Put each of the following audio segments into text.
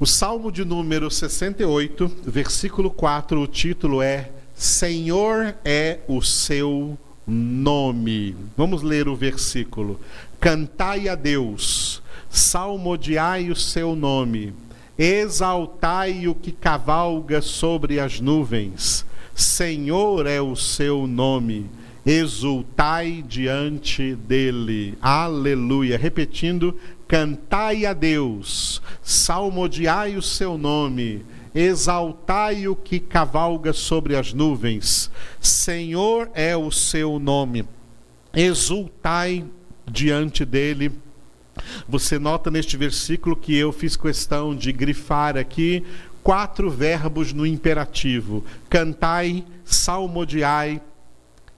O Salmo de número 68, versículo 4, o título é Senhor é o seu nome. Vamos ler o versículo. Cantai a Deus, salmodiai o seu nome, exaltai o que cavalga sobre as nuvens. Senhor é o seu nome exultai diante dele. Aleluia. Repetindo, cantai a Deus, salmodiai o seu nome, exaltai o que cavalga sobre as nuvens. Senhor é o seu nome. Exultai diante dele. Você nota neste versículo que eu fiz questão de grifar aqui quatro verbos no imperativo: cantai, salmodiai,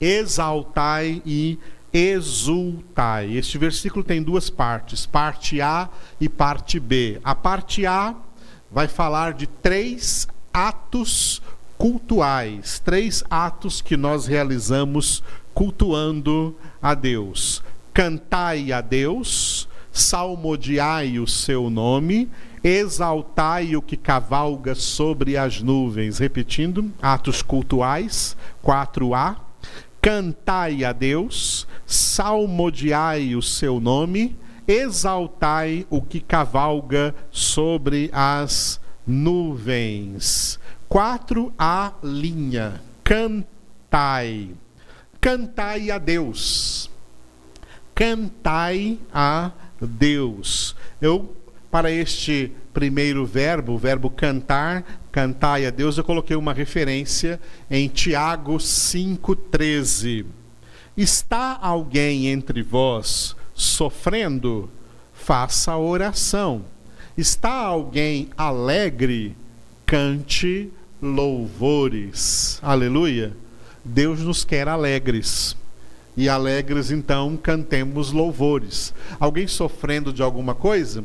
exaltai e exultai. Este versículo tem duas partes, parte A e parte B. A parte A vai falar de três atos cultuais, três atos que nós realizamos cultuando a Deus. Cantai a Deus, salmodiai o seu nome, exaltai o que cavalga sobre as nuvens. Repetindo, atos cultuais, 4A cantai a Deus, salmodiai o seu nome, exaltai o que cavalga sobre as nuvens. 4 a linha. Cantai. Cantai a Deus. Cantai a Deus. Eu para este primeiro verbo, o verbo cantar, cantai a Deus, eu coloquei uma referência em Tiago 5,13. Está alguém entre vós sofrendo? Faça oração. Está alguém alegre? Cante louvores. Aleluia. Deus nos quer alegres. E alegres, então, cantemos louvores. Alguém sofrendo de alguma coisa?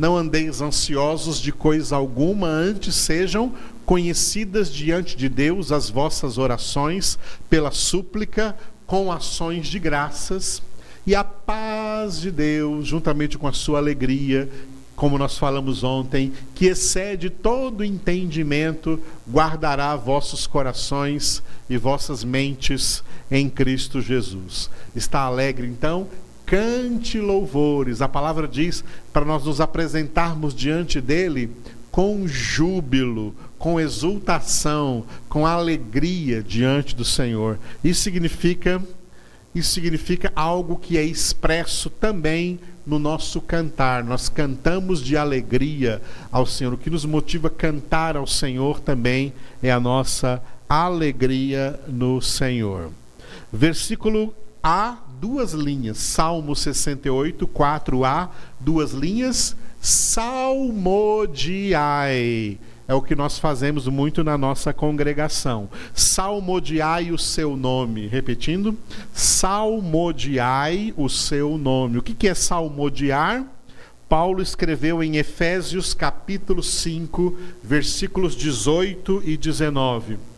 Não andeis ansiosos de coisa alguma, antes sejam conhecidas diante de Deus as vossas orações pela súplica com ações de graças, e a paz de Deus, juntamente com a sua alegria, como nós falamos ontem, que excede todo entendimento, guardará vossos corações e vossas mentes em Cristo Jesus. Está alegre então? Cante louvores. A palavra diz para nós nos apresentarmos diante dele com júbilo, com exultação, com alegria diante do Senhor. Isso significa isso significa algo que é expresso também no nosso cantar. Nós cantamos de alegria ao Senhor. O que nos motiva a cantar ao Senhor também é a nossa alegria no Senhor. Versículo A duas linhas. Salmo 68, 4a, duas linhas. Salmodiai. É o que nós fazemos muito na nossa congregação. Salmodiai o seu nome. Repetindo, salmodiai o seu nome. O que é salmodiar? Paulo escreveu em Efésios capítulo 5, versículos 18 e 19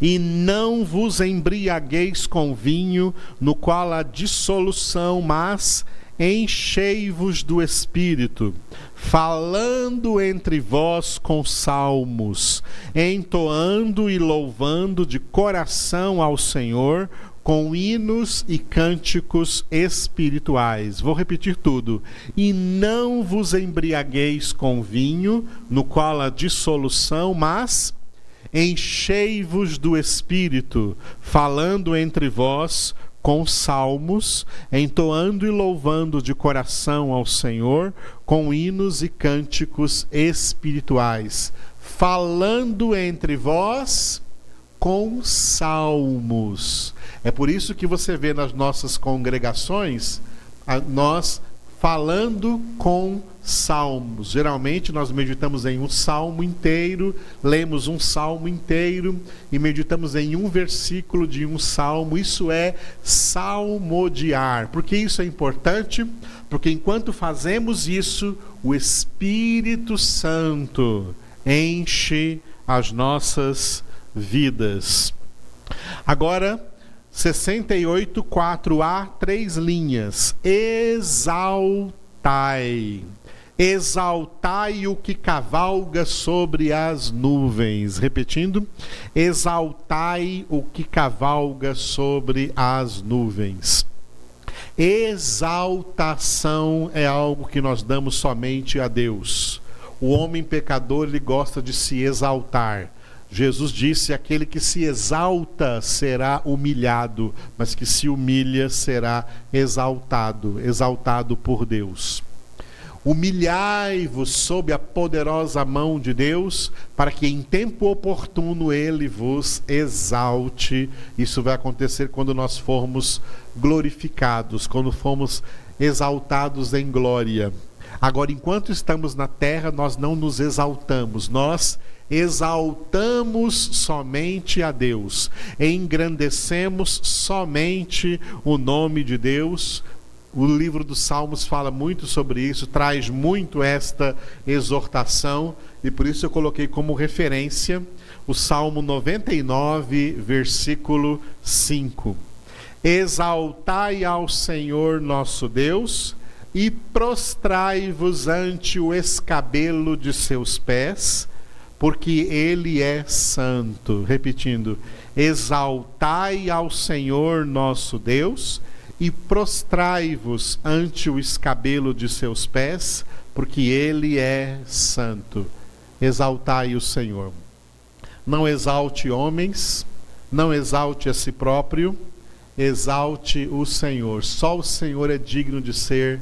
e não vos embriagueis com vinho, no qual há dissolução, mas enchei-vos do Espírito, falando entre vós com salmos, entoando e louvando de coração ao Senhor, com hinos e cânticos espirituais. Vou repetir tudo. E não vos embriagueis com vinho, no qual há dissolução, mas enchei-vos do Espírito, falando entre vós com salmos, entoando e louvando de coração ao Senhor, com hinos e cânticos espirituais, falando entre vós com salmos. É por isso que você vê nas nossas congregações nós falando com salmos. Geralmente nós meditamos em um salmo inteiro, lemos um salmo inteiro e meditamos em um versículo de um salmo. Isso é salmodiar. Por que isso é importante? Porque enquanto fazemos isso, o Espírito Santo enche as nossas vidas. Agora, 68, 4A, três linhas. Exaltai Exaltai o que cavalga sobre as nuvens. Repetindo, exaltai o que cavalga sobre as nuvens. Exaltação é algo que nós damos somente a Deus. O homem pecador ele gosta de se exaltar. Jesus disse: aquele que se exalta será humilhado, mas que se humilha será exaltado, exaltado por Deus. Humilhai-vos sob a poderosa mão de Deus, para que em tempo oportuno ele vos exalte. Isso vai acontecer quando nós formos glorificados, quando formos exaltados em glória. Agora, enquanto estamos na terra, nós não nos exaltamos, nós exaltamos somente a Deus, engrandecemos somente o nome de Deus, o livro dos Salmos fala muito sobre isso, traz muito esta exortação, e por isso eu coloquei como referência o Salmo 99, versículo 5. Exaltai ao Senhor nosso Deus e prostrai-vos ante o escabelo de seus pés, porque ele é santo. Repetindo: exaltai ao Senhor nosso Deus e prostrai-vos ante o escabelo de seus pés, porque ele é santo. Exaltai o Senhor. Não exalte homens, não exalte a si próprio, exalte o Senhor. Só o Senhor é digno de ser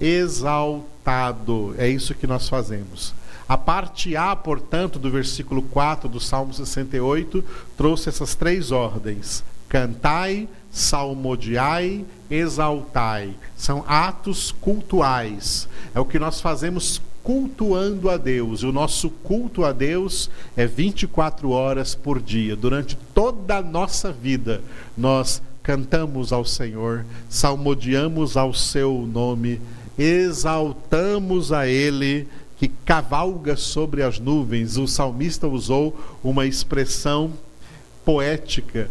exaltado. É isso que nós fazemos. A parte A, portanto, do versículo 4 do Salmo 68, trouxe essas três ordens: cantai, salmodiai, exaltai. São atos cultuais. É o que nós fazemos cultuando a Deus. E o nosso culto a Deus é 24 horas por dia. Durante toda a nossa vida, nós cantamos ao Senhor, salmodiamos ao seu nome, exaltamos a Ele que cavalga sobre as nuvens. O salmista usou uma expressão poética.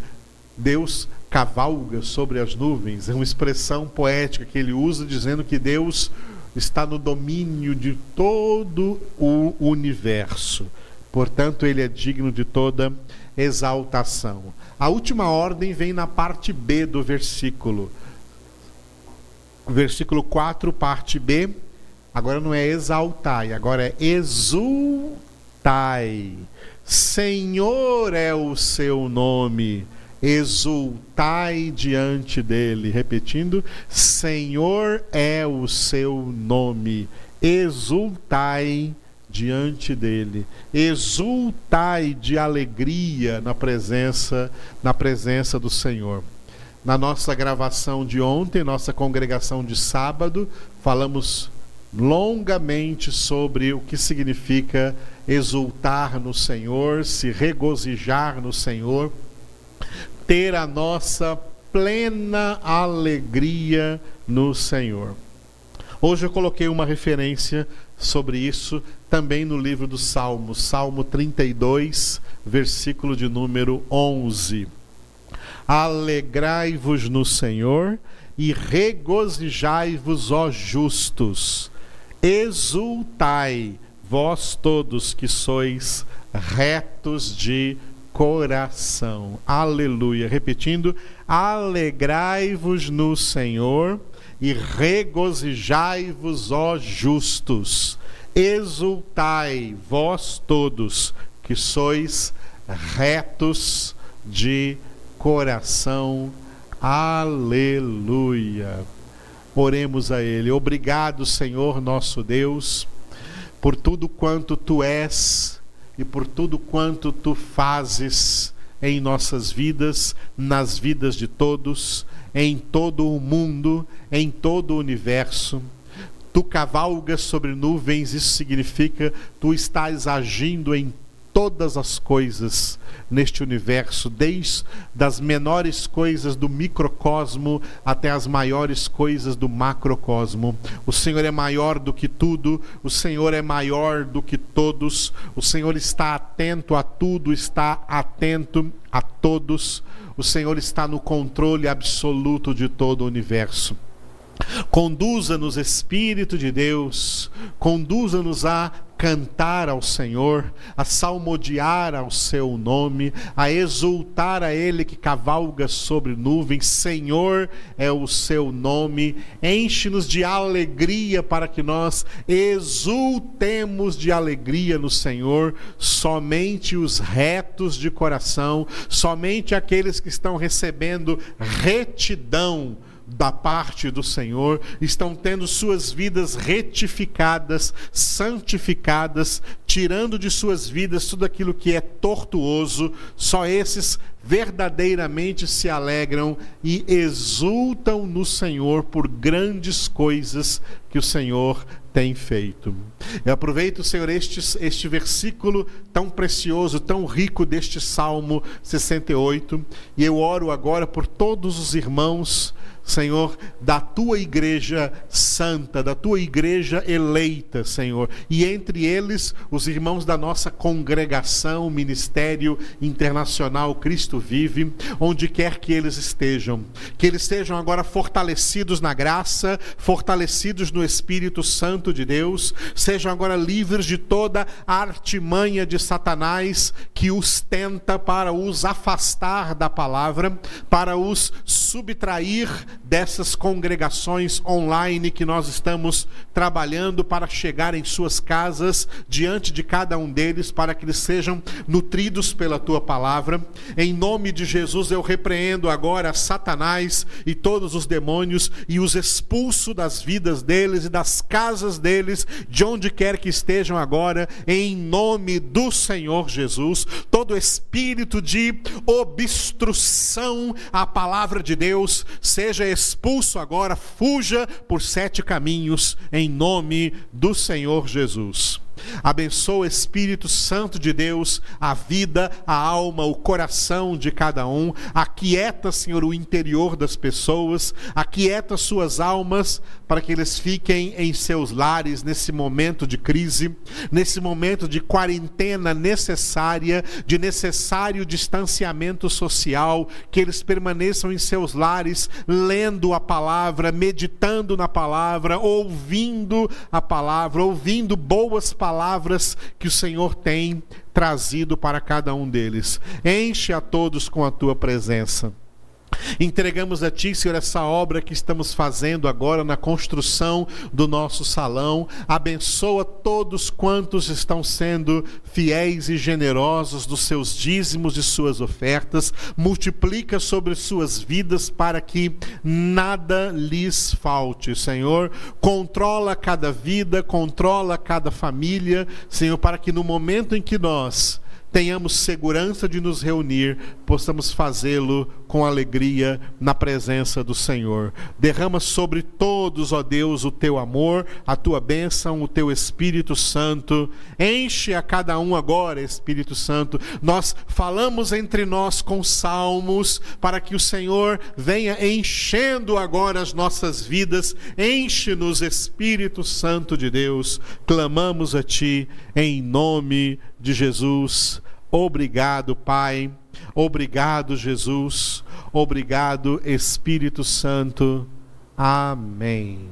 Deus cavalga sobre as nuvens, é uma expressão poética que ele usa dizendo que Deus está no domínio de todo o universo. Portanto, ele é digno de toda exaltação. A última ordem vem na parte B do versículo. Versículo 4, parte B. Agora não é exaltai, agora é exultai. Senhor é o seu nome exultai diante dele. Repetindo, Senhor é o seu nome, exultai diante dele. Exultai de alegria na presença, na presença do Senhor. Na nossa gravação de ontem, nossa congregação de sábado, falamos longamente sobre o que significa exultar no Senhor, se regozijar no Senhor ter a nossa plena alegria no Senhor. Hoje eu coloquei uma referência sobre isso também no livro dos Salmos, Salmo 32, versículo de número 11. Alegrai-vos no Senhor e regozijai-vos, ó justos. Exultai, vós todos que sois retos de coração. Aleluia. Repetindo: alegrai-vos no Senhor e regozijai-vos, ó justos. Exultai, vós todos que sois retos de coração. Aleluia. Oremos a Ele. Obrigado, Senhor nosso Deus, por tudo quanto Tu és e por tudo quanto tu fazes em nossas vidas, nas vidas de todos, em todo o mundo, em todo o universo. Tu cavalgas sobre nuvens, isso significa tu estás agindo em todas as coisas neste universo, desde das menores coisas do microcosmo até as maiores coisas do macrocosmo. O Senhor é maior do que tudo, o Senhor é maior do que todos, o Senhor está atento a tudo, está atento a todos, o Senhor está no controle absoluto de todo o universo. Conduza-nos, Espírito de Deus, conduza-nos a cantar ao Senhor, a salmodiar ao seu nome, a exultar a Ele que cavalga sobre nuvens. Senhor é o seu nome. Enche-nos de alegria para que nós exultemos de alegria no Senhor. Somente os retos de coração, somente aqueles que estão recebendo retidão da parte do Senhor, estão tendo suas vidas retificadas, santificadas, tirando de suas vidas tudo aquilo que é tortuoso, só esses verdadeiramente se alegram e exultam no Senhor por grandes coisas que o Senhor tem feito. Eu aproveito, Senhor, este, este versículo tão precioso, tão rico deste Salmo 68, e eu oro agora por todos os irmãos Senhor, da tua igreja santa, da tua igreja eleita, Senhor, e entre eles os irmãos da nossa congregação, Ministério Internacional Cristo Vive, onde quer que eles estejam, que eles sejam agora fortalecidos na graça, fortalecidos no Espírito Santo de Deus, sejam agora livres de toda a artimanha de Satanás que os tenta para os afastar da palavra, para os subtrair dessas congregações online que nós estamos trabalhando para chegar em suas casas, diante de cada um deles, para que eles sejam nutridos pela tua palavra. Em nome de Jesus, eu repreendo agora Satanás e todos os demônios e os expulso das vidas deles e das casas deles, de onde quer que estejam agora, em nome do Senhor Jesus. Todo espírito de obstrução à palavra de Deus seja seja expulso agora, fuja por sete caminhos, em nome do Senhor Jesus. Abençoa o Espírito Santo de Deus, a vida, a alma, o coração de cada um. Aquieta, Senhor, o interior das pessoas. Aquieta suas almas para que eles fiquem em seus lares nesse momento de crise, nesse momento de quarentena necessária, de necessário distanciamento social. Que eles permaneçam em seus lares, lendo a palavra, meditando na palavra, ouvindo a palavra, ouvindo boas palavras palavras que o Senhor tem trazido para cada um deles. Enche a todos com a tua presença. Entregamos a Ti, Senhor, essa obra que estamos fazendo agora na construção do nosso salão. Abençoa todos quantos estão sendo fiéis e generosos dos seus dízimos e suas ofertas. Multiplica sobre suas vidas para que nada lhes falte, Senhor. Controla cada vida, controla cada família, Senhor, para que no momento em que nós tenhamos segurança de nos reunir, possamos fazê-lo com alegria na presença do Senhor. Derrama sobre todos, ó Deus, o teu amor, a tua bênção, o teu Espírito Santo. Enche a cada um agora, Espírito Santo. Nós falamos entre nós com salmos para que o Senhor venha enchendo agora as nossas vidas. Enche-nos, Espírito Santo de Deus. Clamamos a ti em nome de Jesus. Obrigado, Pai. Obrigado, Jesus. Obrigado, Espírito Santo. Amém.